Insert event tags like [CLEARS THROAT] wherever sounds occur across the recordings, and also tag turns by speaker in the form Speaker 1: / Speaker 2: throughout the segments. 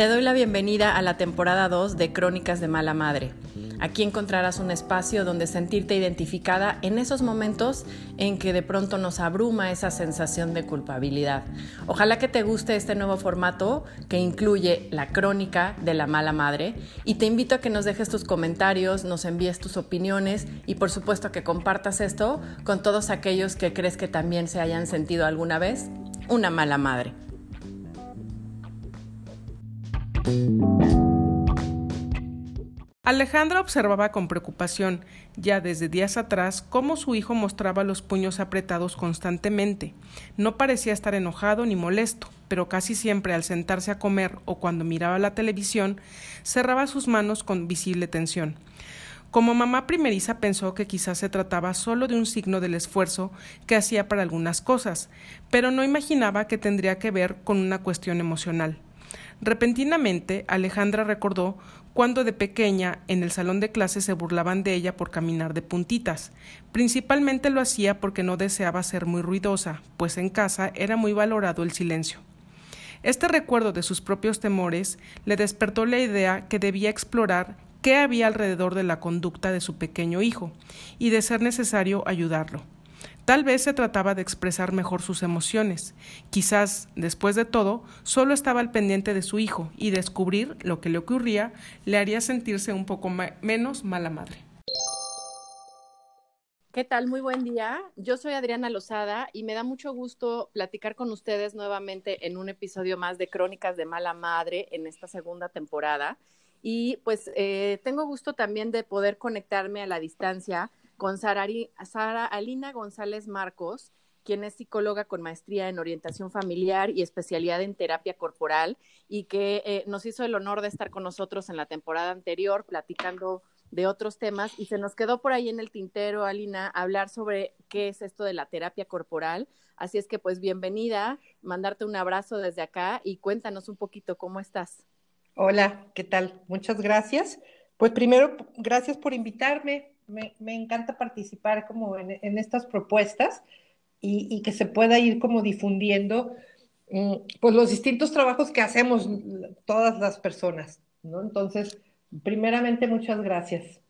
Speaker 1: Te doy la bienvenida a la temporada 2 de Crónicas de Mala Madre. Aquí encontrarás un espacio donde sentirte identificada en esos momentos en que de pronto nos abruma esa sensación de culpabilidad. Ojalá que te guste este nuevo formato que incluye la crónica de la mala madre y te invito a que nos dejes tus comentarios, nos envíes tus opiniones y por supuesto que compartas esto con todos aquellos que crees que también se hayan sentido alguna vez una mala madre.
Speaker 2: Alejandra observaba con preocupación, ya desde días atrás, cómo su hijo mostraba los puños apretados constantemente. No parecía estar enojado ni molesto, pero casi siempre al sentarse a comer o cuando miraba la televisión, cerraba sus manos con visible tensión. Como mamá primeriza pensó que quizás se trataba solo de un signo del esfuerzo que hacía para algunas cosas, pero no imaginaba que tendría que ver con una cuestión emocional. Repentinamente, Alejandra recordó cuando de pequeña en el salón de clase se burlaban de ella por caminar de puntitas. Principalmente lo hacía porque no deseaba ser muy ruidosa, pues en casa era muy valorado el silencio. Este recuerdo de sus propios temores le despertó la idea que debía explorar qué había alrededor de la conducta de su pequeño hijo, y de ser necesario ayudarlo. Tal vez se trataba de expresar mejor sus emociones. Quizás, después de todo, solo estaba al pendiente de su hijo y descubrir lo que le ocurría le haría sentirse un poco menos mala madre.
Speaker 1: ¿Qué tal? Muy buen día. Yo soy Adriana Lozada y me da mucho gusto platicar con ustedes nuevamente en un episodio más de Crónicas de Mala Madre en esta segunda temporada. Y pues eh, tengo gusto también de poder conectarme a la distancia con Sara, Alina González Marcos, quien es psicóloga con maestría en orientación familiar y especialidad en terapia corporal y que eh, nos hizo el honor de estar con nosotros en la temporada anterior platicando de otros temas y se nos quedó por ahí en el tintero, Alina, hablar sobre qué es esto de la terapia corporal. Así es que pues bienvenida, mandarte un abrazo desde acá y cuéntanos un poquito cómo estás.
Speaker 3: Hola, ¿qué tal? Muchas gracias. Pues primero, gracias por invitarme me, encanta participar como en, estas propuestas y, que se pueda ir como difundiendo mm, pues los distintos trabajos que hacemos todas las personas, ¿no? Entonces, primeramente, muchas gracias.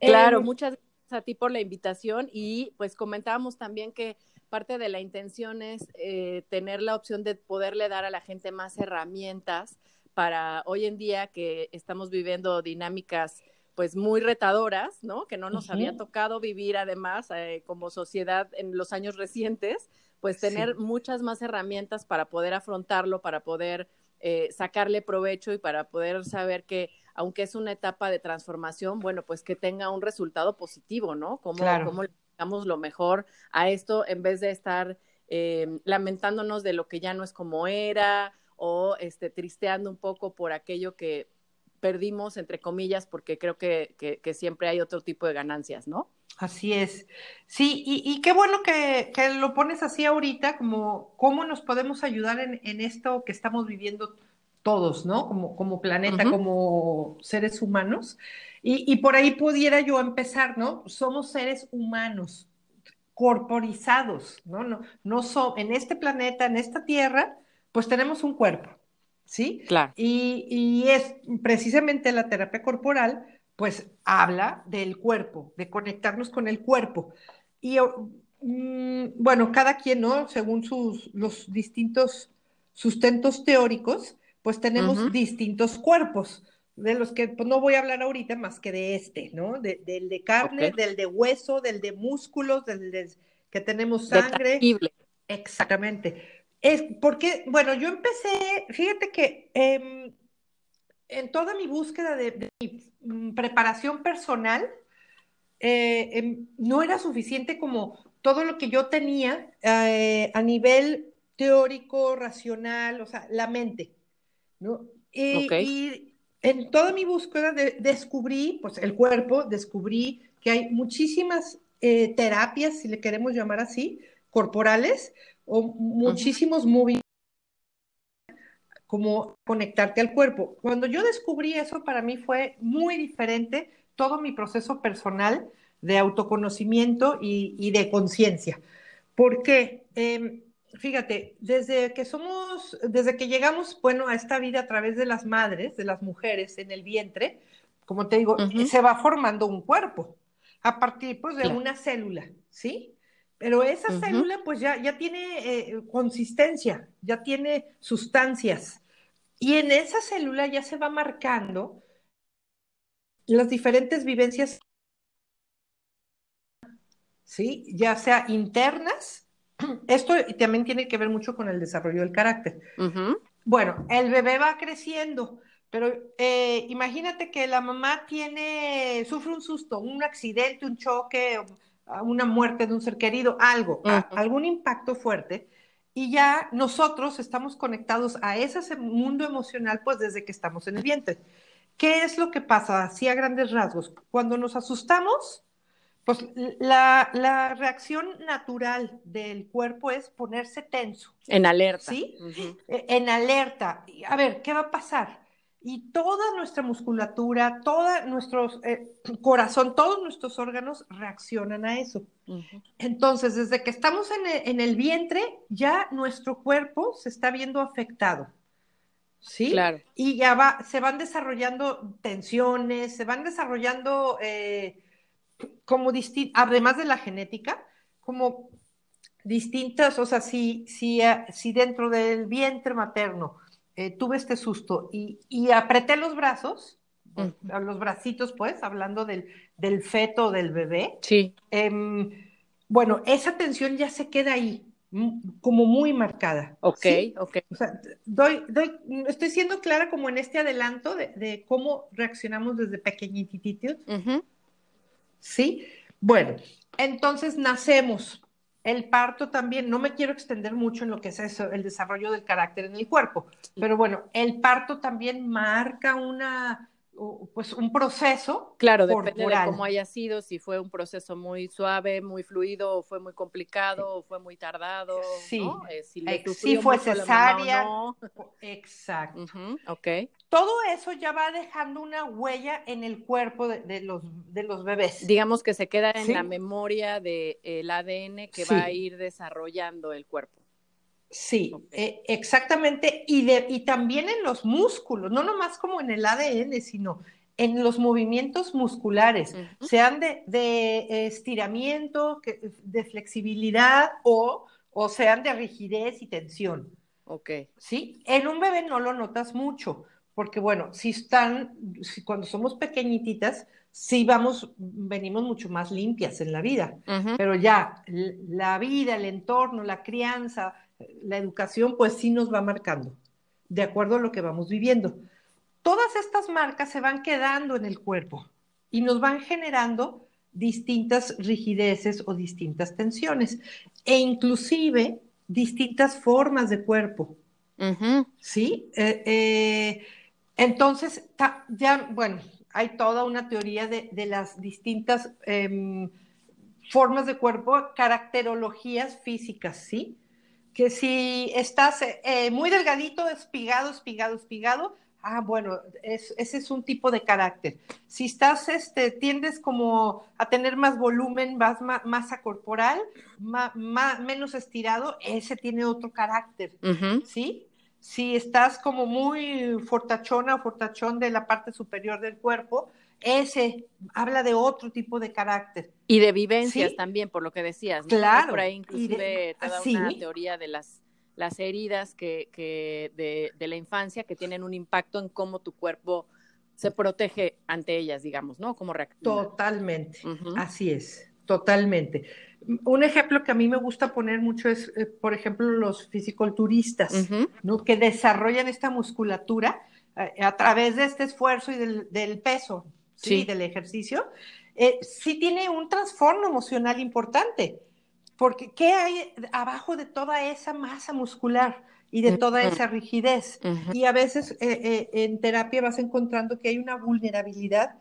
Speaker 1: Claro, em, muchas gracias a ti por la invitación y pues comentábamos también que parte de la intención es eh, tener la opción de poderle dar a la gente más herramientas para hoy en día que estamos viviendo dinámicas pues muy retadoras, ¿no? Que no nos había tocado vivir además eh, como sociedad en los años recientes, pues tener muchas más herramientas para poder afrontarlo, para poder eh, sacarle provecho y para poder saber que aunque es una etapa de transformación, bueno, pues que tenga un resultado positivo, ¿no? Como, cómo le damos lo mejor a esto en vez de estar eh, lamentándonos de lo que ya no es como era o este, tristeando un poco por aquello que perdimos, entre comillas, porque creo que, que, siempre hay otro tipo de ganancias, ¿no?
Speaker 3: Así es. Sí, y, qué bueno que, que, lo pones así ahorita, como cómo nos podemos ayudar en, en esto que estamos viviendo todos, ¿no? Como, como planeta, como seres humanos. Y, y, por ahí pudiera yo empezar, ¿no? Somos seres humanos, corporizados, ¿no? No, no so, en este planeta, en esta tierra, pues tenemos un cuerpo. ¿Sí?
Speaker 1: Claro.
Speaker 3: Y, es precisamente la terapia corporal, pues habla del cuerpo, de conectarnos con el cuerpo. Y mm, bueno, cada quien, ¿no? Según sus, los distintos sustentos teóricos, pues tenemos distintos cuerpos, de los que pues, no voy a hablar ahorita más que de este, ¿no? del de carne, del de hueso, del de músculos, del de que tenemos sangre. Exactamente. Es porque, bueno, yo empecé, fíjate que em, en toda mi búsqueda de, mi preparación personal, eh, em, no era suficiente como todo lo que yo tenía eh, a nivel teórico, racional, o sea, la mente, ¿no? Y, en toda mi búsqueda descubrí, pues el cuerpo, descubrí que hay muchísimas eh, terapias, si le queremos llamar así, corporales, o muchísimos movimientos como conectarte al cuerpo. Cuando yo descubrí eso, para mí fue muy diferente todo mi proceso personal de autoconocimiento y, de conciencia. Porque, eh, fíjate, desde que somos, desde que llegamos, bueno, a esta vida a través de las madres, de las mujeres en el vientre, como te digo, se va formando un cuerpo a partir pues, de una célula, ¿sí? Pero esa célula pues ya, ya tiene eh, consistencia, ya tiene sustancias. Y en esa célula ya se va marcando las diferentes vivencias, ¿sí? Ya sea internas, [CLEARS THROAT] esto también tiene que ver mucho con el desarrollo del carácter. Bueno, el bebé va creciendo, pero eh, imagínate que la mamá tiene, sufre un susto, un accidente, un choque, una muerte de un ser querido, algo, algún impacto fuerte, y ya nosotros estamos conectados a ese mundo emocional pues desde que estamos en el vientre. ¿Qué es lo que pasa? Así a grandes rasgos. Cuando nos asustamos, pues la, la reacción natural del cuerpo es ponerse tenso.
Speaker 1: En alerta.
Speaker 3: ¿Sí? E, en alerta. A ver, ¿qué va a pasar? Y toda nuestra musculatura, todo nuestro eh, [CLEARS THROAT] corazón, todos nuestros órganos reaccionan a eso. Entonces, desde que estamos en el, vientre, ya nuestro cuerpo se está viendo afectado. ¿Sí? Claro. Y ya va, se van desarrollando tensiones, se van desarrollando eh, como además de la genética, como distintas, o sea, si, si, eh, si dentro del vientre materno eh, tuve este susto y, apreté los brazos, los bracitos, pues, hablando del, del feto del bebé.
Speaker 1: Sí.
Speaker 3: Em, bueno, esa tensión ya se queda ahí, como muy marcada.
Speaker 1: Ok, ok.
Speaker 3: O sea, doy, doy, estoy siendo clara como en este adelanto de, cómo reaccionamos desde pequeñititos. Sí. Bueno, entonces nacemos el parto también, no me quiero extender mucho en lo que es eso, el desarrollo del carácter en el cuerpo, pero bueno, el parto también marca una, pues un proceso.
Speaker 1: Claro, depende de cómo haya sido, si fue un proceso muy suave, muy fluido, o fue muy complicado, o fue muy tardado.
Speaker 3: Sí, eh, si, fue cesárea. Exacto.
Speaker 1: ok.
Speaker 3: Todo eso ya va dejando una huella en el cuerpo de, los, de los bebés.
Speaker 1: Digamos que se queda en la memoria del ADN que va a ir desarrollando el cuerpo.
Speaker 3: Sí, eh, exactamente. Y, de, y también en los músculos, no nomás como en el ADN, sino en los movimientos musculares, sean de, de, estiramiento, de flexibilidad o, o sean de rigidez y tensión.
Speaker 1: Ok.
Speaker 3: Sí, en un bebé no lo notas mucho, porque bueno, si están, si cuando somos pequeñititas, sí vamos, venimos mucho más limpias en la vida, pero ya la vida, el entorno, la crianza, la educación, pues sí nos va marcando, de acuerdo a lo que vamos viviendo. Todas estas marcas se van quedando en el cuerpo y nos van generando distintas rigideces o distintas tensiones e inclusive distintas formas de cuerpo. ¿Sí? Eh, eh, entonces, ya, bueno, hay toda una teoría de, las distintas em, formas de cuerpo, caracterologías físicas, ¿sí? Que si estás eh, muy delgadito, espigado, espigado, espigado, ah, bueno, ese es un tipo de carácter. Si estás, este, tiendes como a tener más volumen, más, masa corporal, menos estirado, ese tiene otro carácter, ¿sí? Si estás como muy fortachona o fortachón de la parte superior del cuerpo, ese habla de otro tipo de carácter.
Speaker 1: Y de vivencias también, por lo que decías.
Speaker 3: Claro.
Speaker 1: Por ahí inclusive toda una teoría de las, las heridas que, que de, de, la infancia que tienen un impacto en cómo tu cuerpo se protege ante ellas, digamos, ¿no? Como reacciona.
Speaker 3: Totalmente, así es, totalmente. Un ejemplo que a mí me gusta poner mucho es, eh, por ejemplo, los fisiculturistas, ¿no? Que desarrollan esta musculatura eh, a través de este esfuerzo y del, del peso, ¿sí? del ejercicio. eh, sí tiene un trastorno emocional importante, porque ¿qué hay abajo de toda esa masa muscular? y de toda esa rigidez. Y a veces eh, eh, en terapia vas encontrando que hay una vulnerabilidad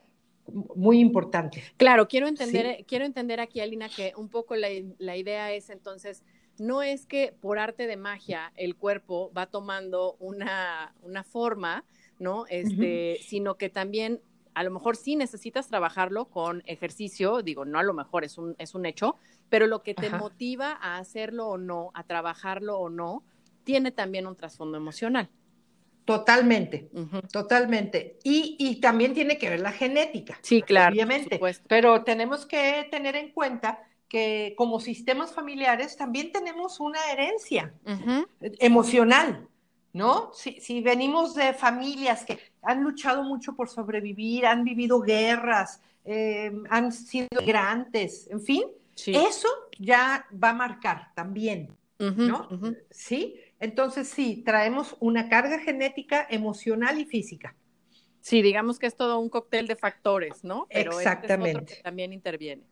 Speaker 3: muy importante.
Speaker 1: Claro, quiero entender, quiero entender aquí, Alina, que un poco la, la, idea es entonces, no es que por arte de magia el cuerpo va tomando una, una forma, ¿no? Este, sino que también a lo mejor sí necesitas trabajarlo con ejercicio, digo, no a lo mejor es un, es un hecho, pero lo que te motiva a hacerlo o no, a trabajarlo o no, tiene también un trasfondo emocional.
Speaker 3: Totalmente, totalmente. Y, y, también tiene que ver la genética.
Speaker 1: Sí, claro.
Speaker 3: Obviamente. Pero tenemos que tener en cuenta que como sistemas familiares también tenemos una herencia emocional, ¿no? Si, si, venimos de familias que han luchado mucho por sobrevivir, han vivido guerras, eh, han sido migrantes, en fin, eso ya va a marcar también, ¿no? Sí. Entonces, sí, traemos una carga genética, emocional y física.
Speaker 1: Sí, digamos que es todo un cóctel de factores, ¿no?
Speaker 3: Pero este Exactamente.
Speaker 1: también interviene.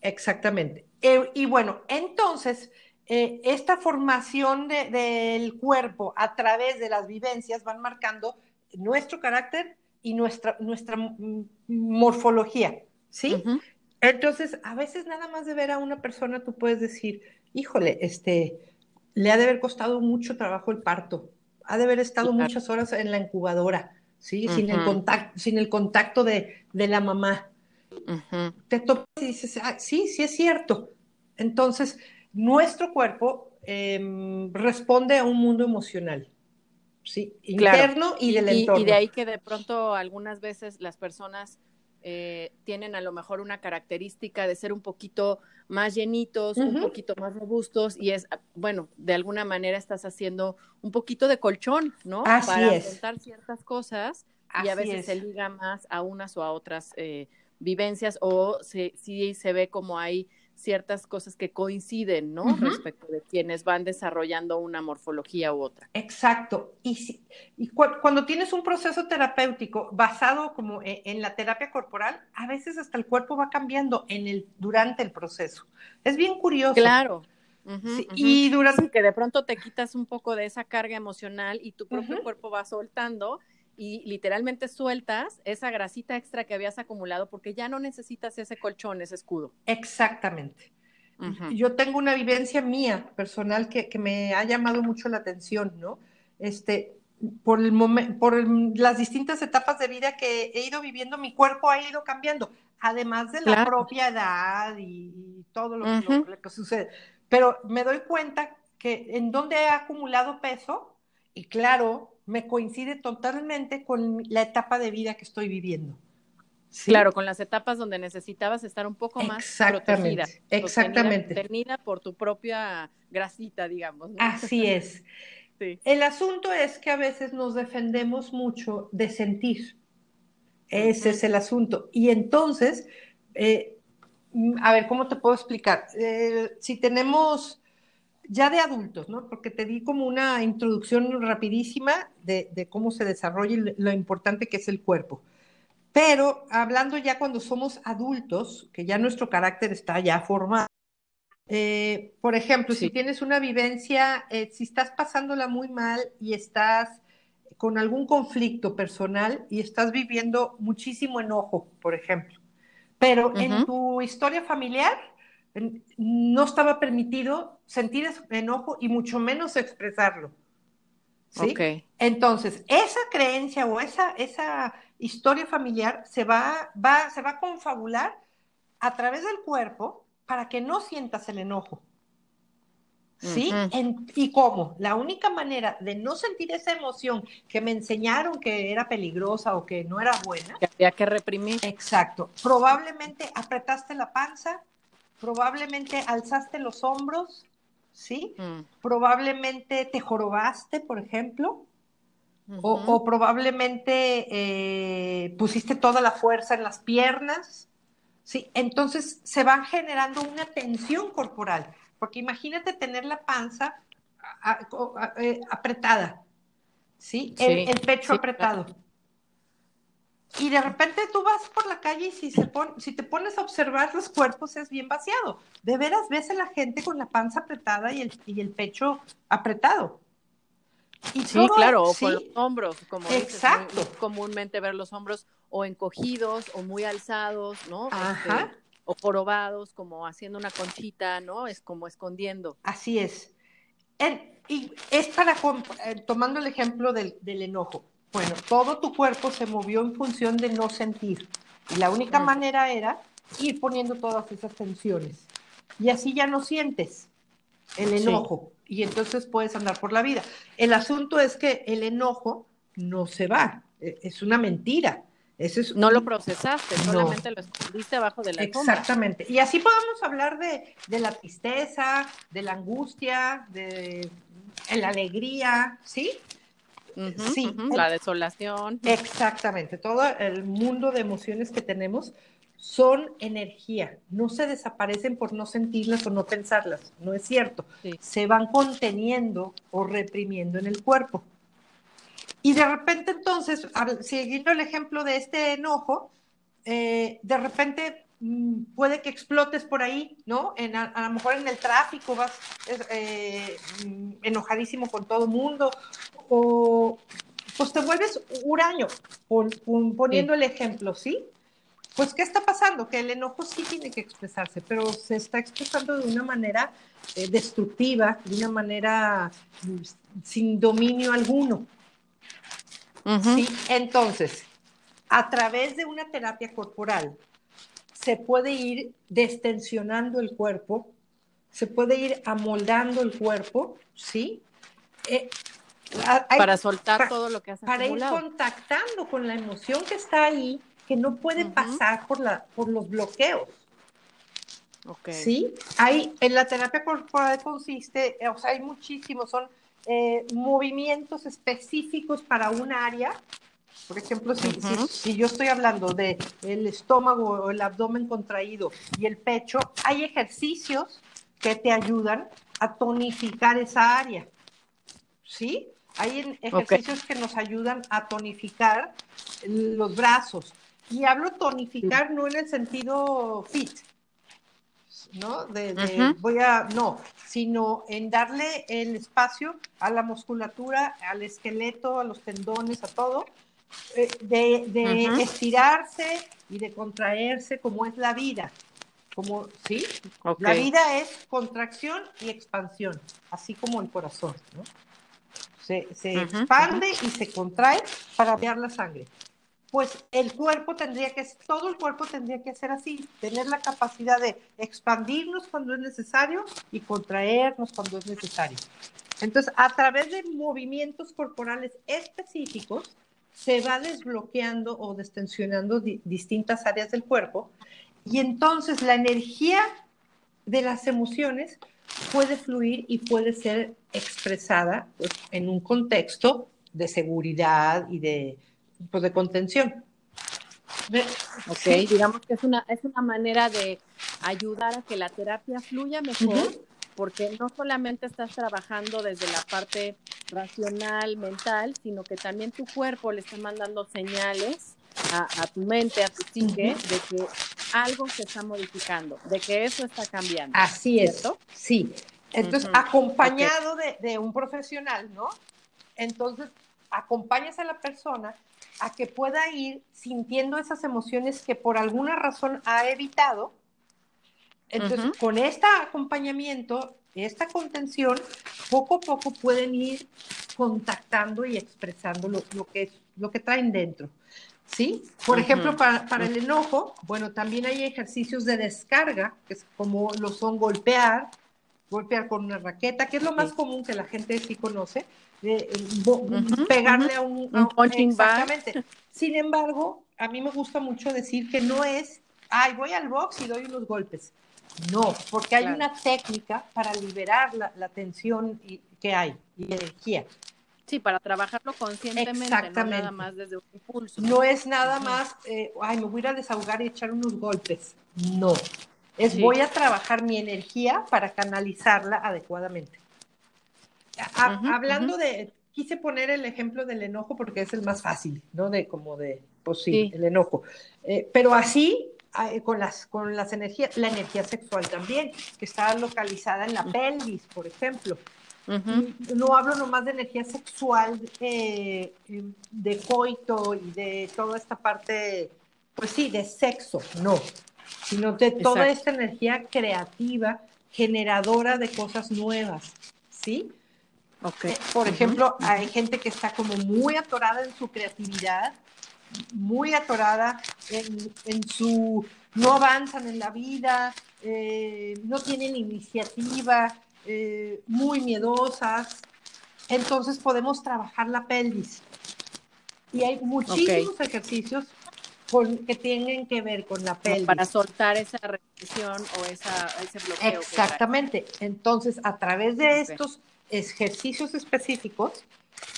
Speaker 3: Exactamente. Eh, y bueno, entonces, eh, esta formación del cuerpo a través de las vivencias van marcando nuestro carácter y nuestra, nuestra morfología, ¿sí? Entonces, a veces nada más de ver a una persona tú puedes decir, híjole, este, le ha de haber costado mucho trabajo el parto, ha de haber estado muchas horas en la incubadora, ¿sí? sin, el contacto, sin el contacto de, la mamá. Te topas y dices, ah, sí, sí es cierto. Entonces, nuestro cuerpo em, responde a un mundo emocional. Sí, interno y del entorno.
Speaker 1: Y de ahí que de pronto algunas veces las personas eh, tienen a lo mejor una característica de ser un poquito más llenitos, un poquito más robustos y es, bueno, de alguna manera estás haciendo un poquito de colchón, ¿no?
Speaker 3: Para
Speaker 1: afrontar ciertas cosas y a veces se liga más a unas o a otras eh, vivencias o si sí se ve como hay ciertas cosas que coinciden, ¿no? Respecto de quienes van desarrollando una morfología u otra.
Speaker 3: Exacto. Y, y cuando tienes un proceso terapéutico basado como e, en, la terapia corporal, a veces hasta el cuerpo va cambiando en el, durante el proceso. Es bien curioso.
Speaker 1: Claro. Y durante... que de pronto te quitas un poco de esa carga emocional y tu propio cuerpo va soltando y literalmente sueltas esa grasita extra que habías acumulado porque ya no necesitas ese colchón, ese escudo.
Speaker 3: Exactamente. Yo tengo una vivencia mía personal que, me ha llamado mucho la atención, ¿no? Este, por, el por las distintas etapas de vida que he ido viviendo, mi cuerpo ha ido cambiando, además de la propia edad y, todo lo, que sucede. Pero me doy cuenta que en donde he acumulado peso, y claro, me coincide totalmente con la etapa de vida que estoy viviendo.
Speaker 1: Claro, con las etapas donde necesitabas estar un poco más
Speaker 3: exactamente, protegida. Exactamente.
Speaker 1: Sostenida por tu propia grasita, digamos.
Speaker 3: Así [LAUGHS] es. El asunto es que a veces nos defendemos mucho de sentir. Ese es el asunto. Y entonces, eh, a ver, ¿cómo te puedo explicar? Eh, si tenemos ya de adultos, ¿no? Porque te di como una introducción rapidísima de, cómo se desarrolla y lo importante que es el cuerpo. Pero hablando ya cuando somos adultos, que ya nuestro carácter está ya formado, eh, por ejemplo, si tienes una vivencia, eh, si estás pasándola muy mal y estás con algún conflicto personal y estás viviendo muchísimo enojo, por ejemplo, pero en tu historia familiar no estaba permitido sentir enojo y mucho menos expresarlo. ¿sí? Entonces, esa creencia o esa, esa historia familiar se va, va, se va a confabular a través del cuerpo para que no sientas el enojo. ¿Sí? ¿Y cómo? La única manera de no sentir esa emoción que me enseñaron que era peligrosa o que no era buena.
Speaker 1: Que había que reprimir.
Speaker 3: Exacto. Probablemente apretaste la panza, probablemente alzaste los hombros, ¿sí? Mm. Probablemente te jorobaste, por ejemplo, o, probablemente eh, pusiste toda la fuerza en las piernas, ¿sí? Entonces se va generando una tensión corporal, porque imagínate tener la panza eh, apretada, ¿sí? El, pecho apretado. Y de repente tú vas por la calle y si, se si te pones a observar los cuerpos es bien vaciado. De veras ves a la gente con la panza apretada y el, y el pecho apretado.
Speaker 1: Y sí, claro, o con los hombros, como Exacto. comúnmente ver los hombros o encogidos o muy alzados, ¿no? Ajá. Este, o jorobados, como haciendo una conchita, ¿no? Es como escondiendo.
Speaker 3: Así es. y es para, eh, tomando el ejemplo del, del enojo, bueno, todo tu cuerpo se movió en función de no sentir. Y la única manera era ir poniendo todas esas tensiones. Y así ya no sientes el enojo. Y entonces puedes andar por la vida. El asunto es que el enojo no se va. E, es una mentira.
Speaker 1: es no lo procesaste, solamente lo escondiste abajo de la
Speaker 3: Exactamente. Y así podemos hablar de, de la tristeza, de la angustia, de la alegría, ¿sí?
Speaker 1: Sí, la desolación.
Speaker 3: Exactamente, todo el mundo de emociones que tenemos son energía, no se desaparecen por no sentirlas o no pensarlas, no es cierto, se van conteniendo o reprimiendo en el cuerpo. Y de repente entonces, siguiendo el ejemplo de este enojo, eh, de repente puede que explotes por ahí, ¿no? En, a, lo mejor en el tráfico vas eh, mm, enojadísimo con todo el mundo o pues te vuelves huraño, poniendo el ejemplo, ¿sí? Pues, ¿qué está pasando? Que el enojo sí tiene que expresarse, pero se está expresando de una manera eh, destructiva, de una manera mm, sin dominio alguno. ¿Sí? Entonces, a través de una terapia corporal, se puede ir destensionando el cuerpo, se puede ir amoldando el cuerpo, ¿sí?
Speaker 1: Eh, para soltar todo lo que has
Speaker 3: Para ir contactando con la emoción que está ahí, que no puede pasar por, la, por los bloqueos. Okay. ¿Sí? Hay, en la terapia corporal consiste, o sea, hay muchísimos, son eh, movimientos específicos para un área. Por ejemplo, si, si, yo estoy hablando de el estómago o el abdomen contraído y el pecho, hay ejercicios que te ayudan a tonificar esa área. ¿Sí? Hay ejercicios que nos ayudan a tonificar los brazos. Y hablo tonificar no en el sentido fit, ¿no? De, voy a, no, sino en darle el espacio a la musculatura, al esqueleto, a los tendones, a todo, eh, de, estirarse y de contraerse como es la vida. Como, ¿sí? La vida es contracción y expansión, así como el corazón, ¿no? se, expande y se contrae para enviar la sangre. Pues el cuerpo tendría que, todo el cuerpo tendría que ser así, tener la capacidad de expandirnos cuando es necesario y contraernos cuando es necesario. Entonces, a través de movimientos corporales específicos, se va desbloqueando o destensionando distintas áreas del cuerpo y entonces la energía de las emociones puede fluir y puede ser expresada pues, en un contexto de seguridad y de, pues, de contención.
Speaker 1: Ok, digamos que es una, es una manera de ayudar a que la terapia fluya mejor, porque no solamente estás trabajando desde la parte racional, mental, sino que también tu cuerpo le está mandando señales a, tu mente, a tu psique, de que algo se está modificando, de que eso está cambiando.
Speaker 3: Así es, sí. Entonces, acompañado de, un profesional, ¿no? Entonces, acompañas a la persona a que pueda ir sintiendo esas emociones que por alguna razón ha evitado. Entonces, con este acompañamiento, esta contención, poco a poco pueden ir contactando y expresando lo, que, lo que traen dentro. ¿sí? Por ejemplo, para, el enojo, bueno, también hay ejercicios de descarga, que es como lo son golpear, golpear con una raqueta, que es lo más común que la gente sí conoce, pegarle a un, exactamente. [LAUGHS] Sin embargo, a mí me gusta mucho decir que no es, ay, voy al box y doy unos golpes. No, porque hay una técnica para liberar la, la tensión que hay y energía.
Speaker 1: Sí, para trabajarlo conscientemente, no nada más desde un impulso.
Speaker 3: No es nada más, eh, ay, me voy a ir a desahogar y echar unos golpes. No. Es voy a trabajar mi energía para canalizarla adecuadamente. hablando de, quise poner el ejemplo del enojo porque es el más fácil, ¿no? De como de, pues sí, el enojo. Eh, pero así, con las, con las energías, la energía sexual también, que está localizada en la pelvis, por ejemplo. No hablo nomás de energía sexual, eh, de coito y de toda esta parte, pues sí, de sexo, no, sino de toda esta energía creativa, generadora de cosas nuevas, ¿sí? Okay. por ejemplo, hay gente que está como muy atorada en su creatividad muy atorada en, su, no avanzan en la vida, eh, no tienen iniciativa, eh, muy miedosas. Entonces podemos trabajar la pelvis. Y hay muchísimos ejercicios que tienen que ver con la pelvis.
Speaker 1: Para soltar esa represión o esa, ese bloqueo.
Speaker 3: Exactamente. Entonces, a través de estos ejercicios específicos,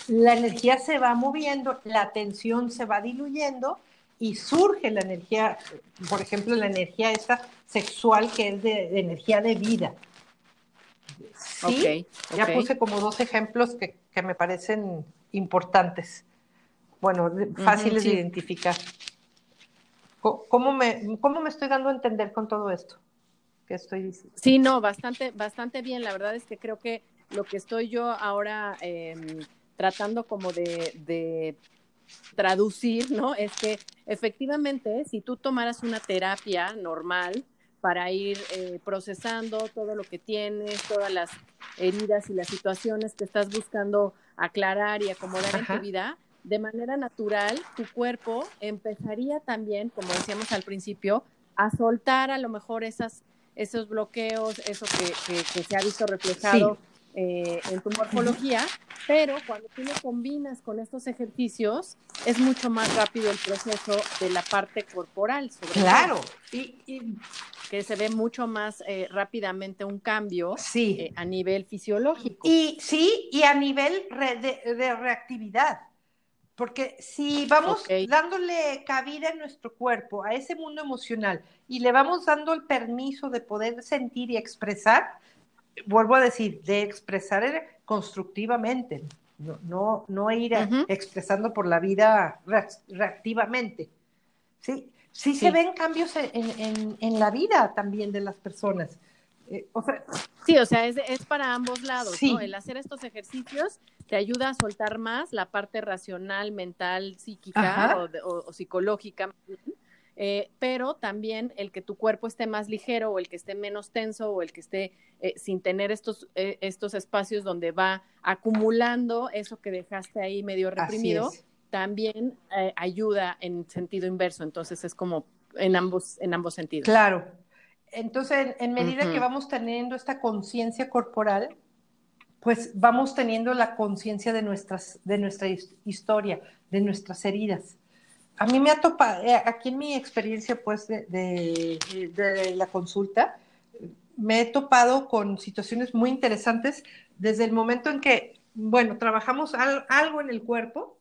Speaker 3: la energía se va moviendo, la tensión se va diluyendo y surge la energía, por ejemplo, la energía esta sexual que es de, energía de vida. Sí, ya puse como dos ejemplos que, me parecen importantes. Bueno, fáciles de identificar. ¿Cómo me, ¿Cómo me estoy dando a entender con todo esto que estoy diciendo?
Speaker 1: Sí, no, bastante, bastante bien. La verdad es que creo que lo que estoy yo ahora em, tratando como de, traducir, ¿no? Es que efectivamente, si tú tomaras una terapia normal para ir eh, procesando todo lo que tienes, todas las heridas y las situaciones que estás buscando aclarar y acomodar en tu vida, de manera natural, tu cuerpo empezaría también, como decíamos al principio, a soltar a lo mejor esas, esos bloqueos, eso que, se ha visto reflejado. Eh, en tu morfología, pero cuando tú lo combinas con estos ejercicios, es mucho más rápido el proceso de la parte corporal.
Speaker 3: claro,
Speaker 1: y, que se ve mucho más eh, rápidamente un cambio eh, a nivel fisiológico.
Speaker 3: Y sí, y a nivel de, reactividad. Porque si vamos dándole cabida en nuestro cuerpo a ese mundo emocional y le vamos dando el permiso de poder sentir y expresar, vuelvo a decir, de expresar constructivamente, no, no, no ir expresando por la vida reactivamente. Sí, sí, se ven cambios en, la vida también de las personas.
Speaker 1: Eh, sí, o sea, es, es para ambos lados, ¿no? El hacer estos ejercicios te ayuda a soltar más la parte racional, mental, psíquica o, o, psicológica eh, pero también el que tu cuerpo esté más ligero o el que esté menos tenso o el que esté eh, sin tener estos, eh, estos espacios donde va acumulando eso que dejaste ahí medio reprimido, también ayuda en sentido inverso. Entonces es como en ambos, en ambos sentidos.
Speaker 3: Claro. Entonces, en, medida que vamos teniendo esta conciencia corporal, pues vamos teniendo la conciencia de, nuestras, de nuestra historia, de nuestras heridas a mí me ha topado, eh, aquí en mi experiencia pues de, la consulta, me he topado con situaciones muy interesantes desde el momento en que, bueno, trabajamos algo en el cuerpo,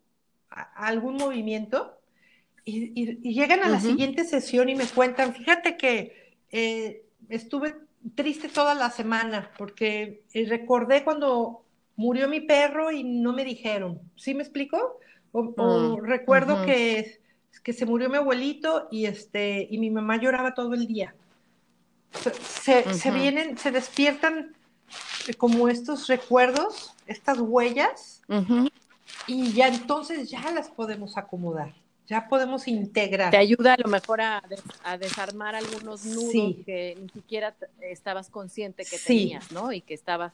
Speaker 3: algún movimiento, y, llegan a la siguiente sesión y me cuentan, fíjate que eh, estuve triste toda la semana porque eh, recordé cuando murió mi perro y no me dijeron, ¿sí me explico? O, mm, recuerdo que que se murió mi abuelito y, este, y mi mamá lloraba todo el día. Se, vienen, se despiertan como estos recuerdos, estas huellas, y ya entonces ya las podemos acomodar, ya podemos integrar.
Speaker 1: Te ayuda a lo mejor a, desarmar algunos nudos que ni siquiera estabas consciente que tenías, ¿no? Y que estabas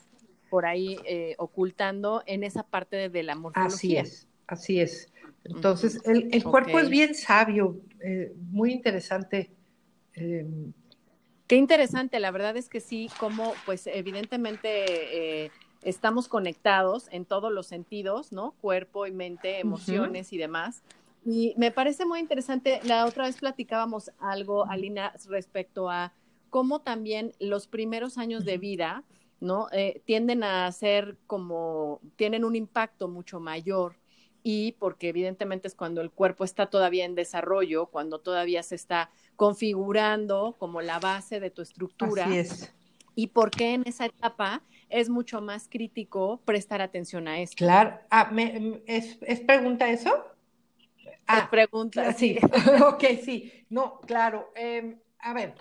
Speaker 1: por ahí eh, ocultando en esa parte de, la morfología.
Speaker 3: Así es, así es. Entonces, el, cuerpo es bien sabio, eh, muy interesante.
Speaker 1: Em, Qué interesante, la verdad es que sí, como pues evidentemente eh, estamos conectados en todos los sentidos, ¿no? Cuerpo y mente, emociones y demás. Y me parece muy interesante, la otra vez platicábamos algo, Alina, respecto a cómo también los primeros años de vida, ¿no? Eh, tienden a ser como, tienen un impacto mucho mayor y porque evidentemente es cuando el cuerpo está todavía en desarrollo, cuando todavía se está configurando como la base de tu estructura.
Speaker 3: Así es.
Speaker 1: Y porque en esa etapa es mucho más crítico prestar atención a esto.
Speaker 3: Claro. Ah, ¿es, pregunta eso?
Speaker 1: ah, preguntas.
Speaker 3: Sí, [LAUGHS] ok, sí. No, claro. Em, a ver,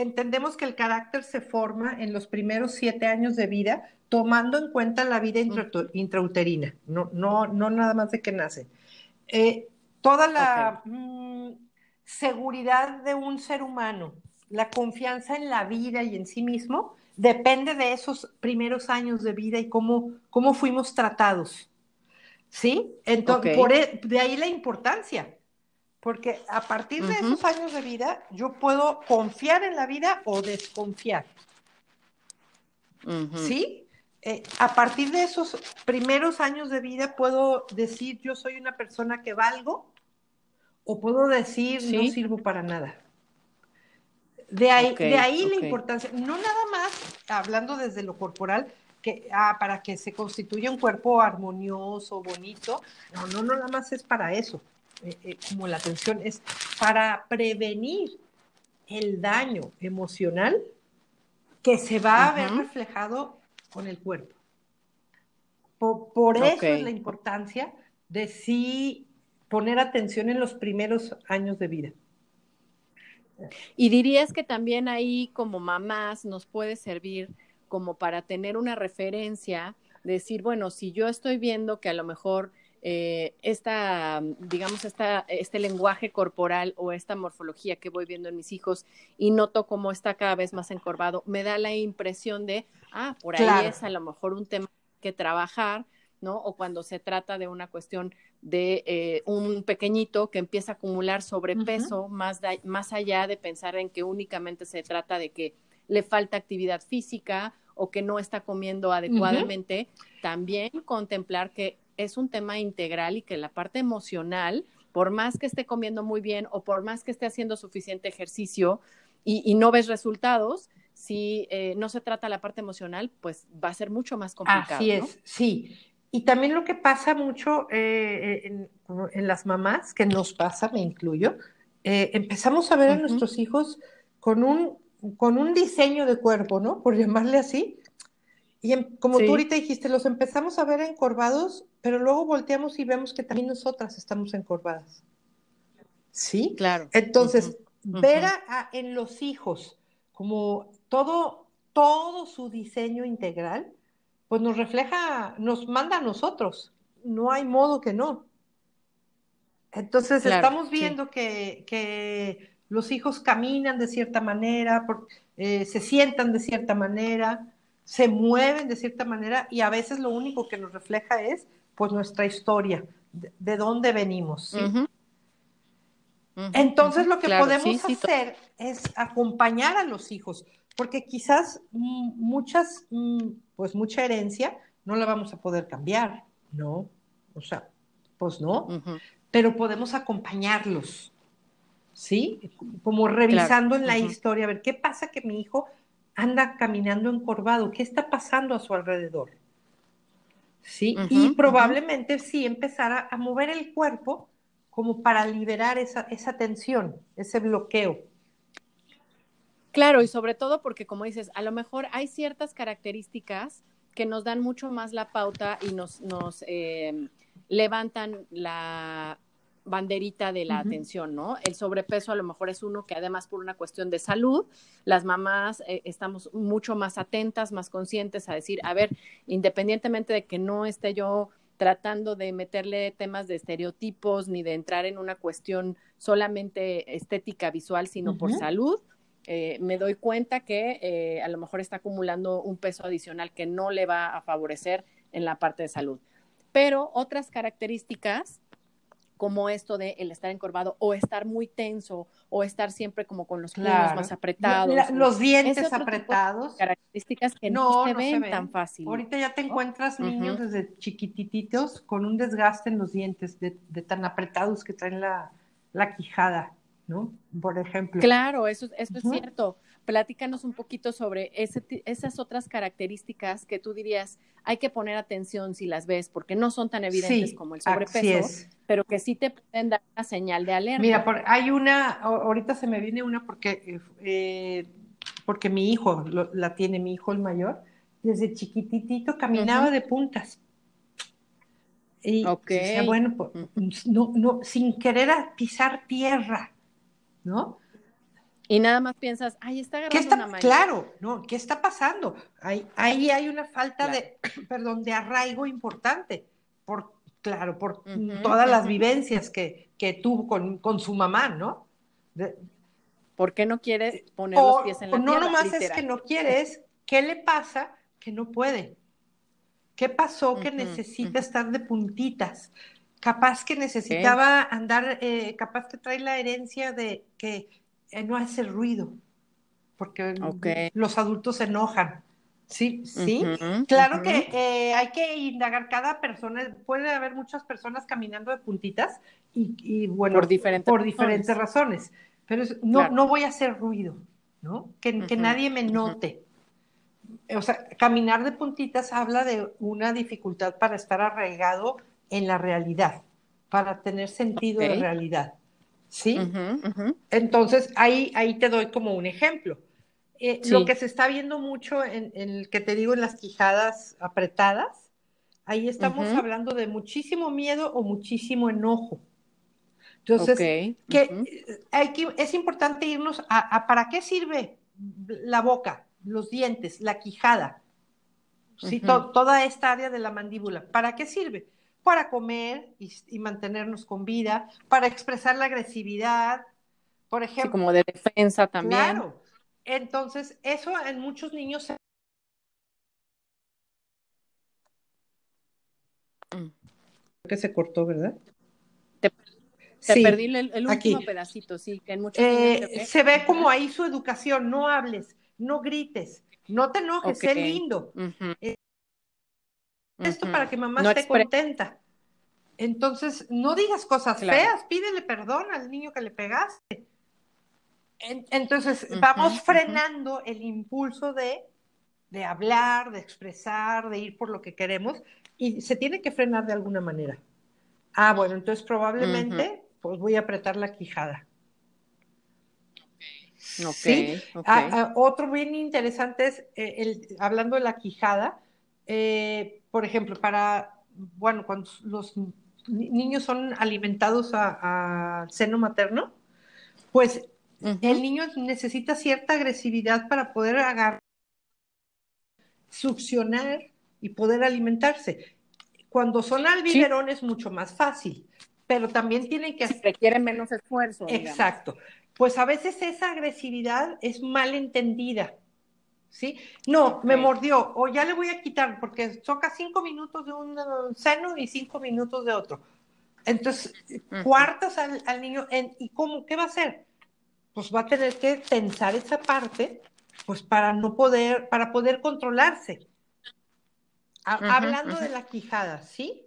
Speaker 3: entendemos que el carácter se forma en los primeros siete años de vida, tomando en cuenta la vida intrauterina, no, no, no nada más de que nace. Eh, toda la mm, seguridad de un ser humano, la confianza en la vida y en sí mismo, depende de esos primeros años de vida y cómo, cómo fuimos tratados. ¿Sí? Entonces, por, e, de ahí la importancia. Porque a partir de esos años de vida, yo puedo confiar en la vida o desconfiar. ¿Sí? Eh, a partir de esos primeros años de vida, puedo decir yo soy una persona que valgo o puedo decir no sirvo para nada. De ahí, de ahí la importancia, no nada más hablando desde lo corporal, que ah, para que se constituya un cuerpo armonioso, bonito, no, no, no nada más es para eso, eh, eh, como la atención es para prevenir el daño emocional que se va a ver reflejado con el cuerpo. Por, eso es la importancia de sí poner atención en los primeros años de vida.
Speaker 1: Y dirías que también ahí como mamás nos puede servir como para tener una referencia, decir, bueno, si yo estoy viendo que a lo mejor eh, esta, digamos, esta, este lenguaje corporal o esta morfología que voy viendo en mis hijos y noto cómo está cada vez más encorvado, me da la impresión de, ah, por ahí es a lo mejor un tema que trabajar, ¿no? O cuando se trata de una cuestión de eh, un pequeñito que empieza a acumular sobrepeso, más, más allá de pensar en que únicamente se trata de que le falta actividad física o que no está comiendo adecuadamente, también contemplar que es un tema integral y que la parte emocional, por más que esté comiendo muy bien o por más que esté haciendo suficiente ejercicio y, no ves resultados, si eh, no se trata la parte emocional, pues va a ser mucho más complicado.
Speaker 3: Así es, sí. Y también lo que pasa mucho eh, en, las mamás, que nos pasa, me incluyo, eh, empezamos a ver a nuestros hijos con un, con un diseño de cuerpo, ¿no? Por llamarle así, y em, como tú ahorita dijiste, los empezamos a ver encorvados, pero luego volteamos y vemos que también nosotras estamos encorvadas. ¿Sí?
Speaker 1: Claro.
Speaker 3: Entonces, ver a, en los hijos como todo, todo su diseño integral, pues nos refleja, nos manda a nosotros. No hay modo que no. Entonces, estamos viendo que, que, los hijos caminan de cierta manera, eh, se sientan de cierta manera, se mueven de cierta manera y a veces lo único que nos refleja es pues nuestra historia, de, dónde venimos. Entonces lo que podemos hacer es acompañar a los hijos, porque quizás muchas, pues mucha herencia no la vamos a poder cambiar, ¿no? O sea, pues no, pero podemos acompañarlos, ¿sí? Como revisando en la historia, a ver, ¿qué pasa que mi hijo anda caminando encorvado, ¿qué está pasando a su alrededor? ¿Sí? y probablemente sí empezar a, mover el cuerpo como para liberar esa, esa tensión, ese bloqueo.
Speaker 1: Claro, y sobre todo porque, como dices, a lo mejor hay ciertas características que nos dan mucho más la pauta y nos, nos eh, levantan la, banderita de la atención, ¿no? El sobrepeso a lo mejor es uno que además por una cuestión de salud, las mamás eh, estamos mucho más atentas, más conscientes a decir, a ver, independientemente de que no esté yo tratando de meterle temas de estereotipos ni de entrar en una cuestión solamente estética visual, sino por salud, eh, me doy cuenta que eh, a lo mejor está acumulando un peso adicional que no le va a favorecer en la parte de salud. Pero otras características como esto de el estar encorvado o estar muy tenso o estar siempre como con los puños más apretados.
Speaker 3: los dientes apretados.
Speaker 1: características que no, se, ven tan fácil.
Speaker 3: Ahorita ya te encuentras niños desde chiquititos con un desgaste en los dientes de, tan apretados que traen la, quijada, ¿no? Por ejemplo.
Speaker 1: Claro, eso, eso es cierto. Platícanos un poquito sobre esas otras características que tú dirías, hay que poner atención si las ves, porque no son tan evidentes como el sobrepeso, pero que sí te pueden dar una señal de alerta.
Speaker 3: Mira, hay una, ahorita se me viene una porque, eh, porque mi hijo la tiene, mi hijo el mayor, desde chiquititito caminaba de puntas. Y bueno, pues, no, no, sin querer pisar tierra, ¿no?
Speaker 1: Y nada más piensas, ay, está agarrando
Speaker 3: una Claro, no, ¿qué está pasando? Ahí, ahí hay una falta de, [CLEARS THROAT] perdón, de arraigo importante, por, claro, por todas las vivencias que, que tuvo con, con, su mamá, ¿no?
Speaker 1: ¿Por qué no quiere poner los pies en la tierra?
Speaker 3: No, nomás es que no quiere, es qué le pasa que no puede. ¿Qué pasó que necesita estar de puntitas? Capaz que necesitaba andar, eh, capaz que trae la herencia de que eh, no hace ruido, porque los adultos se enojan. Sí, sí. claro que eh, hay que indagar cada persona. Puede haber muchas personas caminando de puntitas y, bueno,
Speaker 1: por diferentes,
Speaker 3: por diferentes razones. Pero no, no voy a hacer ruido, ¿no? Que, que nadie me note o sea, caminar de puntitas habla de una dificultad para estar arraigado en la realidad, para tener sentido de realidad. ¿Sí? Entonces, ahí, ahí te doy como un ejemplo. Eh, lo que se está viendo mucho en, el que te digo en las quijadas apretadas, ahí estamos hablando de muchísimo miedo o muchísimo enojo. Entonces, que, hay que, es importante irnos a para qué sirve la boca los dientes, la quijada, ¿sí? toda esta área de la mandíbula. ¿Para qué sirve? Para comer y, mantenernos con vida, para expresar la agresividad, por ejemplo.
Speaker 1: como de defensa también.
Speaker 3: Claro. Entonces, eso en muchos niños se... Mm. que se cortó, ¿verdad?
Speaker 1: Te, perdí el, último pedacito, sí, que en muchos
Speaker 3: eh, Se ve como ahí su educación, no hables, no grites, no te enojes, sé lindo. Eh, esto para que mamá esté contenta. Entonces, no digas cosas feas, pídele perdón al niño que le pegaste. entonces, vamos frenando el impulso de, de hablar, de expresar, de ir por lo que queremos, y se tiene que frenar de alguna manera. Ah, bueno, entonces probablemente, pues voy a apretar la quijada. ¿sí? Ah, ah, otro bien interesante es, eh, el, hablando de la quijada, eh, por ejemplo, para, bueno, cuando los niños son alimentados al seno materno, pues el niño necesita cierta agresividad para poder agarrar, succionar y poder alimentarse. Cuando son al biberón es mucho más fácil, pero también tienen que...
Speaker 1: requiere menos esfuerzo.
Speaker 3: Exacto pues a veces esa agresividad es mal entendida. ¿Sí? No, me mordió, o ya le voy a quitar, porque toca cinco minutos de un seno y cinco minutos de otro. Entonces, cuartas al, niño, ¿y cómo? ¿Qué va a hacer? Pues va a tener que tensar esa parte, pues para no poder, para poder controlarse. hablando de la quijada, ¿sí?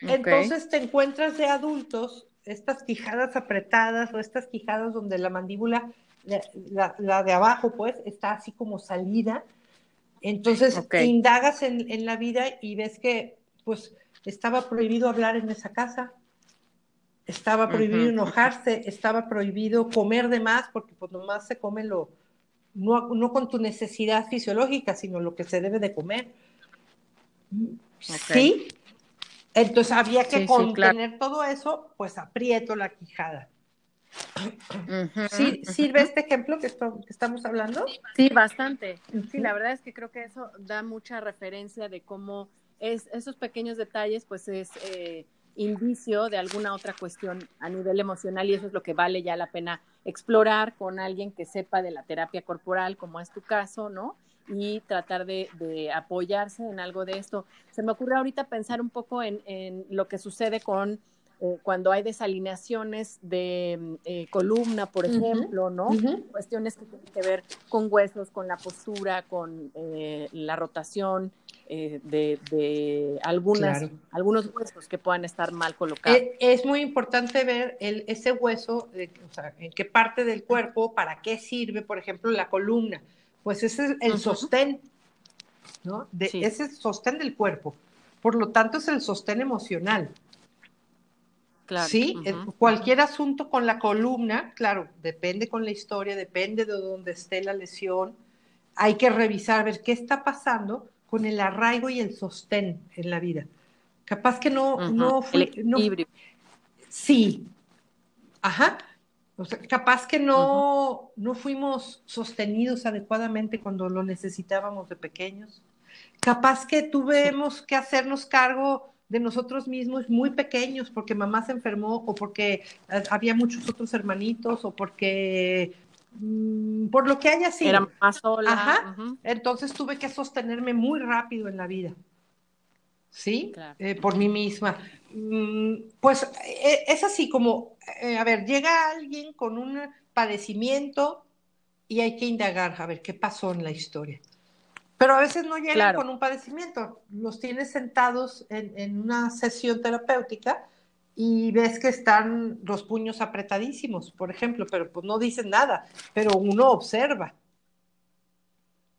Speaker 3: Entonces te encuentras de adultos estas quijadas apretadas o estas quijadas donde la mandíbula, la, de abajo, pues, está así como salida. Entonces, indagas en, la vida y ves que, pues, estaba prohibido hablar en esa casa, estaba prohibido enojarse, estaba prohibido comer de más, porque pues nomás se come lo, no, no, con tu necesidad fisiológica, sino lo que se debe de comer. Sí, entonces había que contener todo eso, pues aprieto la quijada. ¿Sí, ¿Sirve este ejemplo que, estamos hablando?
Speaker 1: Sí, bastante. Sí, la verdad es que creo que eso da mucha referencia de cómo es, esos pequeños detalles, pues es eh, indicio de alguna otra cuestión a nivel emocional y eso es lo que vale ya la pena explorar con alguien que sepa de la terapia corporal, como es tu caso, ¿no? y tratar de, apoyarse en algo de esto. Se me ocurre ahorita pensar un poco en, lo que sucede con eh, cuando hay desalineaciones de eh, columna, por ejemplo, ¿no? Cuestiones que tienen que ver con huesos, con la postura, con eh, la rotación. de, algunas, algunos huesos que puedan estar mal colocados.
Speaker 3: Es, muy importante ver el, ese hueso, o sea, en qué parte del cuerpo, para qué sirve, por ejemplo, la columna pues ese es el sostén, ¿no? De, Ese es el sostén del cuerpo. Por lo tanto, es el sostén emocional. Claro. Sí, eh, cualquier asunto con la columna, claro, depende con la historia, depende de dónde esté la lesión. Hay que revisar, ver qué está pasando con el arraigo y el sostén en la vida. Capaz que no, no fui.
Speaker 1: El
Speaker 3: sí. Ajá. O sea, capaz que no, no fuimos sostenidos adecuadamente cuando lo necesitábamos de pequeños. Capaz que tuvimos que hacernos cargo de nosotros mismos muy pequeños porque mamá se enfermó o porque eh, había muchos otros hermanitos o porque mm, por lo que haya sido.
Speaker 1: Era más sola.
Speaker 3: Ajá. Entonces tuve que sostenerme muy rápido en la vida. ¿Sí? Eh, por mí misma. Mm, pues eh, es así como, a ver, llega alguien con un padecimiento y hay que indagar, a ver, ¿qué pasó en la historia? Pero a veces no llegan con un padecimiento, los tienes sentados en, una sesión terapéutica y ves que están los puños apretadísimos, por ejemplo, pero pues no dicen nada, pero uno observa.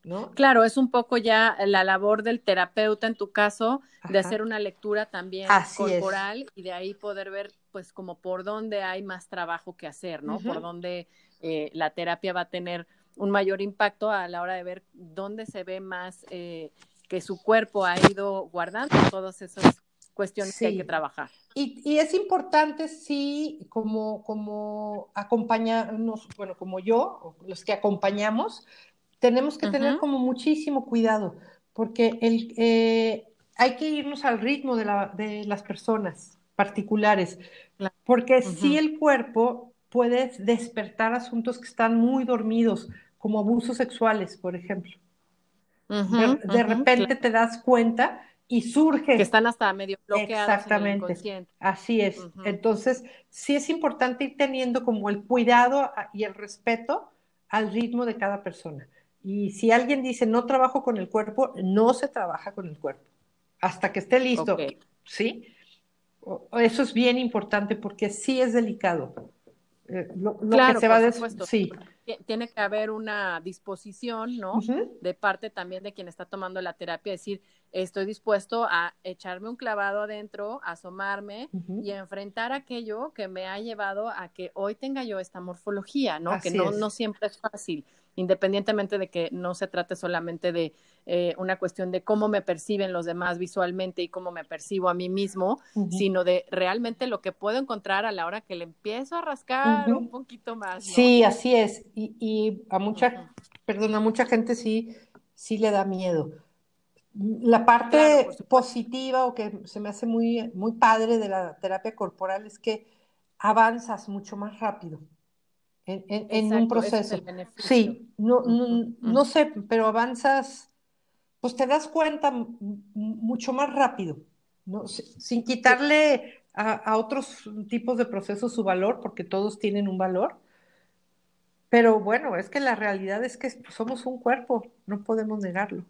Speaker 3: ¿No?
Speaker 1: Claro, es un poco ya la labor del terapeuta en tu caso de hacer una lectura también corporal y de ahí poder ver pues como por dónde hay más trabajo que hacer, ¿no? Por dónde eh, la terapia va a tener un mayor impacto a la hora de ver dónde se ve más eh, que su cuerpo ha ido guardando todas esas cuestiones que hay que trabajar.
Speaker 3: Y, y, es importante, sí, como, como acompañarnos, bueno, como yo, los que acompañamos, tenemos que tener como muchísimo cuidado, porque el, eh, hay que irnos al ritmo de, la, de las personas particulares, porque si el cuerpo puede despertar asuntos que están muy dormidos, como abusos sexuales, por ejemplo. de, repente te das cuenta y surge.
Speaker 1: Que están hasta medio bloqueados.
Speaker 3: Exactamente. Así es. Entonces, sí es importante ir teniendo como el cuidado y el respeto al ritmo de cada persona. Y si alguien dice no trabajo con el cuerpo, no se trabaja con el cuerpo hasta que esté listo. ¿Sí? Eso es bien importante porque sí es delicado.
Speaker 1: Eh, lo, que se va a sí. Tiene que haber una disposición, ¿no? De parte también de quien está tomando la terapia, decir, estoy dispuesto a echarme un clavado adentro, asomarme y enfrentar aquello que me ha llevado a que hoy tenga yo esta morfología, ¿no? que no, no siempre es fácil independientemente de que no se trate solamente de eh, una cuestión de cómo me perciben los demás visualmente y cómo me percibo a mí mismo, sino de realmente lo que puedo encontrar a la hora que le empiezo a rascar un poquito más.
Speaker 3: Sí, así es. Y, a mucha, perdón, a mucha gente sí, sí le da miedo. La parte positiva o que se me hace muy, muy padre de la terapia corporal es que avanzas mucho más rápido en, un proceso. sí, no, no, sé, pero avanzas, pues te das cuenta mucho más rápido, ¿no? sin quitarle a, otros tipos de procesos su valor, porque todos tienen un valor. Pero bueno, es que la realidad es que somos un cuerpo, no podemos negarlo.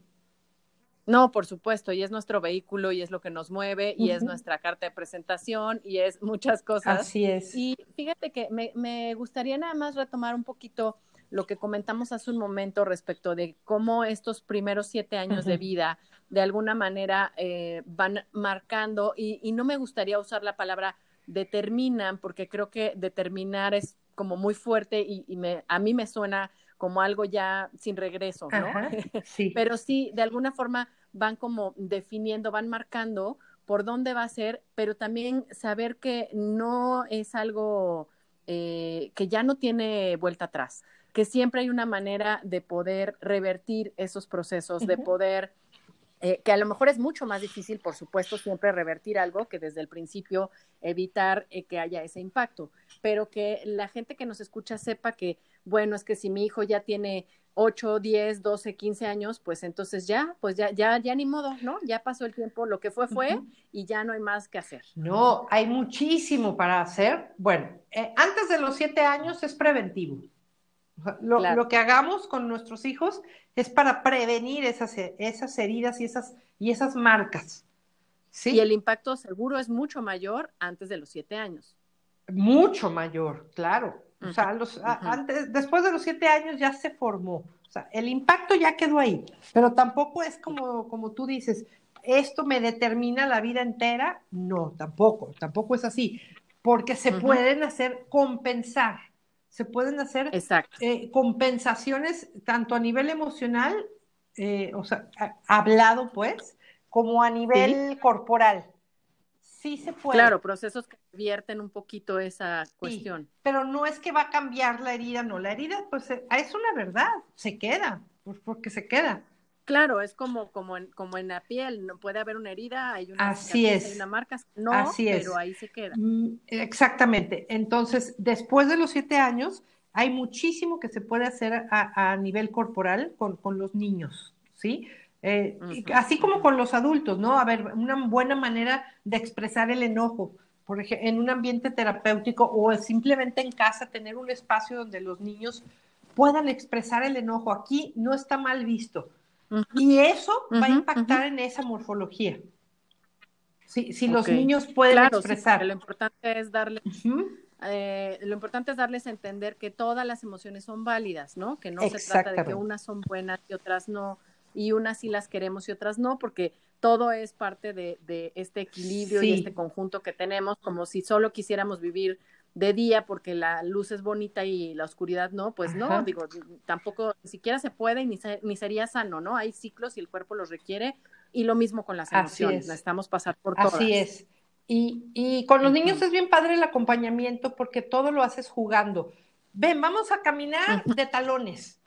Speaker 1: No, por supuesto, y es nuestro vehículo y es lo que nos mueve y es nuestra carta de presentación y es muchas cosas.
Speaker 3: Así es.
Speaker 1: Y fíjate que me, me gustaría nada más retomar un poquito lo que comentamos hace un momento respecto de cómo estos primeros siete años de vida de alguna manera eh, van marcando, y, y, no me gustaría usar la palabra determinan, porque creo que determinar es como muy fuerte y, y me, a mí me suena como algo ya sin regreso, ¿no? [LAUGHS] sí. Pero sí, de alguna forma van como definiendo, van marcando por dónde va a ser, pero también saber que no es algo eh, que ya no tiene vuelta atrás, que siempre hay una manera de poder revertir esos procesos, de poder eh, que a lo mejor es mucho más difícil, por supuesto, siempre revertir algo que desde el principio evitar eh, que haya ese impacto, pero que la gente que nos escucha sepa que bueno, es que si mi hijo ya tiene 8, 10, 12, 15 años, pues entonces ya, pues ya, ya, ya ni modo, ¿no? Ya pasó el tiempo, lo que fue fue y ya no hay más que hacer.
Speaker 3: No, hay muchísimo para hacer. Bueno, eh, antes de los 7 años es preventivo. Lo, lo, que hagamos con nuestros hijos es para prevenir esas, esas heridas y esas, y esas marcas. ¿sí?
Speaker 1: Y el impacto seguro es mucho mayor antes de los 7 años.
Speaker 3: Mucho mayor, claro. O sea, los, antes, después de los siete años ya se formó. O sea, el impacto ya quedó ahí. Pero tampoco es como, como tú dices, esto me determina la vida entera. No, tampoco, tampoco es así. Porque se pueden hacer compensar. Se pueden hacer eh, compensaciones tanto a nivel emocional, eh, o sea, hablado pues, como a nivel corporal. Sí se puede.
Speaker 1: Claro, procesos que vierten un poquito esa cuestión.
Speaker 3: pero no es que va a cambiar la herida, no, la herida pues eh, es una verdad, se queda, pues porque se queda.
Speaker 1: Claro, es como, como, en, como en la piel, no puede haber una herida, hay una,
Speaker 3: Así es.
Speaker 1: hay una marca, no,
Speaker 3: Así es.
Speaker 1: pero ahí se queda.
Speaker 3: Mm, Exactamente. Entonces, después de los siete años, hay muchísimo que se puede hacer a, a nivel corporal con, con, los niños, ¿sí? Eh, uh -huh. Así como con los adultos, ¿no? A ver, una buena manera de expresar el enojo, por ejemplo, en un ambiente terapéutico o simplemente en casa, tener un espacio donde los niños puedan expresar el enojo. Aquí no está mal visto. Uh -huh. Y eso uh -huh. va a impactar en esa morfología. Si, si okay. los niños pueden
Speaker 1: claro,
Speaker 3: expresar.
Speaker 1: Sí, lo importante es darle eh, lo importante es darles a entender que todas las emociones son válidas, ¿no? Que no se trata de que unas son buenas y otras no, y unas sí las queremos y otras no, porque todo es parte de, de este equilibrio sí. y este conjunto que tenemos, como si solo quisiéramos vivir de día porque la luz es bonita y la oscuridad no, pues Ajá. no, digo, tampoco, ni siquiera se puede y ni, se, ni sería sano, ¿no? Hay ciclos y el cuerpo los requiere, y lo mismo con las emociones, necesitamos pasar por todas.
Speaker 3: Así es. Y, y con los uh -huh. niños es bien padre el acompañamiento porque todo lo haces jugando. Ven, vamos a caminar de talones,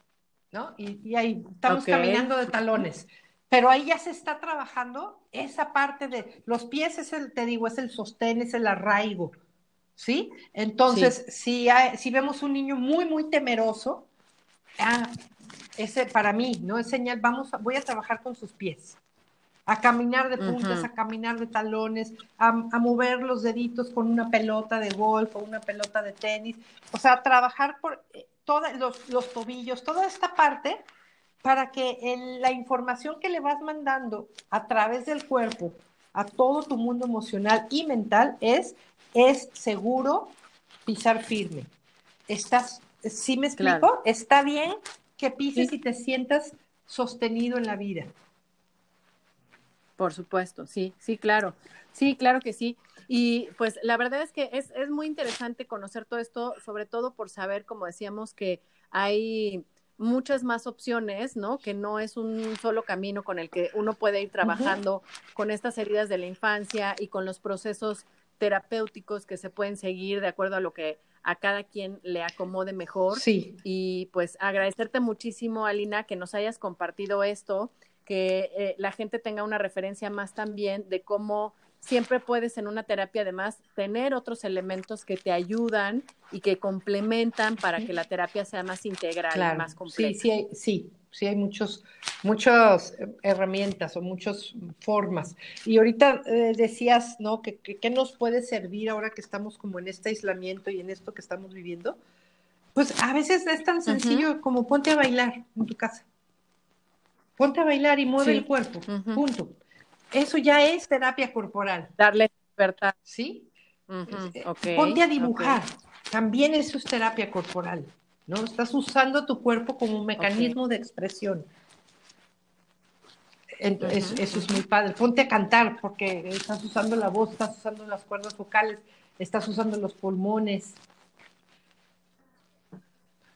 Speaker 3: ¿no? Y, y ahí estamos okay. caminando de talones. Pero ahí ya se está trabajando esa parte de los pies, es el, te digo, es el sostén, es el arraigo, ¿sí? Entonces, sí. Si, hay, si vemos un niño muy, muy temeroso, ah, ese para mí, ¿no? Es señal, vamos, a, voy a trabajar con sus pies a caminar de puntas, uh -huh. a caminar de talones, a, a, mover los deditos con una pelota de golf o una pelota de tenis, o sea, trabajar por todos los, los, tobillos, toda esta parte para que el, la información que le vas mandando a través del cuerpo a todo tu mundo emocional y mental es, es seguro pisar firme. Estás, ¿sí me explico? Claro. Está bien que pises sí. y te sientas sostenido en la vida.
Speaker 1: Por supuesto, sí, sí, claro. Sí, claro que sí. Y pues la verdad es que es, es muy interesante conocer todo esto, sobre todo por saber, como decíamos, que hay muchas más opciones, ¿no? Que no es un solo camino con el que uno puede ir trabajando uh -huh. con estas heridas de la infancia y con los procesos terapéuticos que se pueden seguir de acuerdo a lo que a cada quien le acomode mejor.
Speaker 3: Sí.
Speaker 1: Y pues agradecerte muchísimo, Alina, que nos hayas compartido esto que eh, la gente tenga una referencia más también de cómo siempre puedes en una terapia además tener otros elementos que te ayudan y que complementan para que la terapia sea más integral
Speaker 3: claro.
Speaker 1: y más completa.
Speaker 3: Sí, sí hay, sí, sí hay muchos, muchas herramientas o muchas formas. Y ahorita eh, decías, ¿no? ¿Qué que, que, nos puede servir ahora que estamos como en este aislamiento y en esto que estamos viviendo? Pues a veces es tan sencillo uh -huh. como ponte a bailar en tu casa ponte a bailar y mueve sí. el cuerpo, uh -huh. punto. Eso ya es terapia corporal.
Speaker 1: Darle libertad.
Speaker 3: ¿Sí?
Speaker 1: Uh -huh. okay.
Speaker 3: Ponte a dibujar, okay. también eso es terapia corporal, ¿no? Estás usando tu cuerpo como un mecanismo okay. de expresión. Entonces, uh -huh. eso es muy padre. Ponte a cantar porque estás usando la voz, estás usando las cuerdas vocales, estás usando los pulmones.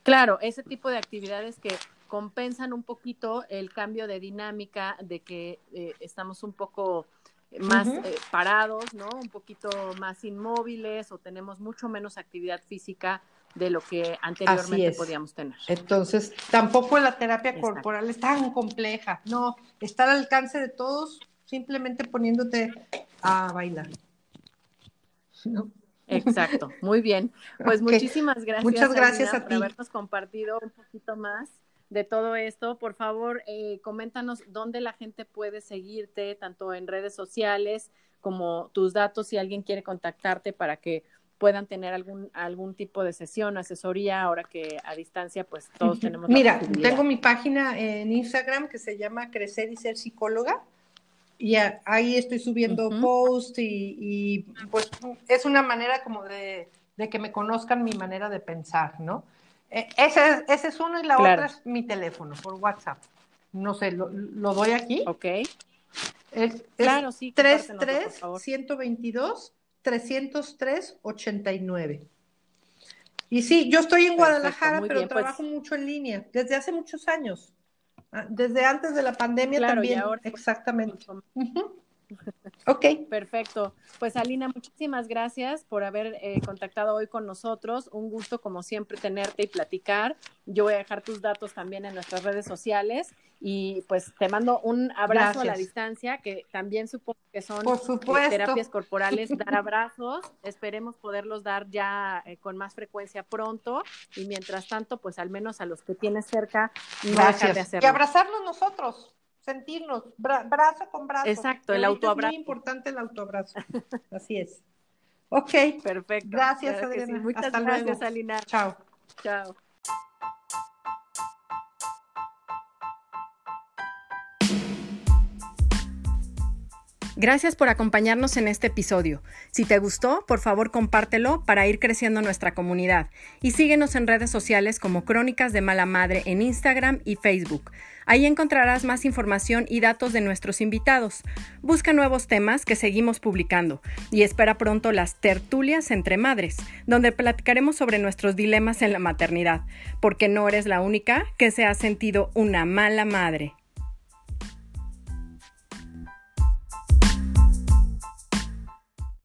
Speaker 1: Claro, ese tipo de actividades que compensan un poquito el cambio de dinámica de que eh, estamos un poco más uh -huh. eh, parados, ¿no? Un poquito más inmóviles o tenemos mucho menos actividad física de lo que anteriormente podíamos tener.
Speaker 3: Entonces, tampoco la terapia Exacto. corporal es tan compleja, no, está al alcance de todos simplemente poniéndote a bailar.
Speaker 1: ¿No? Exacto, muy bien. [LAUGHS] Pues okay. muchísimas gracias.
Speaker 3: Muchas gracias a ti.
Speaker 1: por habernos compartido un poquito más de todo esto, por favor, eh, coméntanos dónde la gente puede seguirte, tanto en redes sociales como tus datos, si alguien quiere contactarte para que puedan tener algún, algún tipo de sesión, asesoría, ahora que a distancia, pues todos tenemos.
Speaker 3: Mira, tengo mi página en Instagram que se llama Crecer y Ser Psicóloga. Y ahí estoy subiendo uh -huh. posts y, y, pues es una manera como de, de que me conozcan mi manera de pensar, ¿no? Ese, ese es uno y la claro. otra es mi teléfono por WhatsApp. No sé, lo, lo doy aquí.
Speaker 1: Ok.
Speaker 3: Es,
Speaker 1: claro, sí.
Speaker 3: 33 122 303 89. Y sí, yo estoy en Perfecto, Guadalajara, pero bien, pues trabajo pues... mucho en línea desde hace muchos años. Ah, desde antes de la pandemia
Speaker 1: claro,
Speaker 3: también.
Speaker 1: Y ahora,
Speaker 3: Exactamente.
Speaker 1: Uh -huh.
Speaker 3: Ok.
Speaker 1: Perfecto. Pues Alina, muchísimas gracias por haber eh, contactado hoy con nosotros. Un gusto, como siempre, tenerte y platicar. Yo voy a dejar tus datos también en nuestras redes sociales y pues te mando un abrazo a la distancia, que también supongo que son
Speaker 3: eh,
Speaker 1: terapias corporales, [LAUGHS] dar abrazos. Esperemos poderlos dar ya eh, con más frecuencia pronto y mientras tanto, pues al menos a los que tienes cerca, no
Speaker 3: Gracias.
Speaker 1: de hacerlo.
Speaker 3: Y abrazarnos nosotros sentirnos, brazo con brazo.
Speaker 1: Exacto, el autoabrazo.
Speaker 3: Es muy importante el autoabrazo. [LAUGHS] Así es. Ok.
Speaker 1: Perfecto.
Speaker 3: Gracias, Adriana.
Speaker 1: Muchas
Speaker 3: Hasta
Speaker 1: gracias,
Speaker 3: luego.
Speaker 1: Alina.
Speaker 3: Chao.
Speaker 1: Chao. Gracias por acompañarnos en este episodio. Si te gustó, por favor compártelo para ir creciendo nuestra comunidad y síguenos en redes sociales como Crónicas de Mala Madre en Instagram y Facebook. Ahí encontrarás más información y datos de nuestros invitados. Busca nuevos temas que seguimos publicando y espera pronto las tertulias entre madres, donde platicaremos sobre nuestros dilemas en la maternidad, porque no eres la única que se ha sentido una mala madre.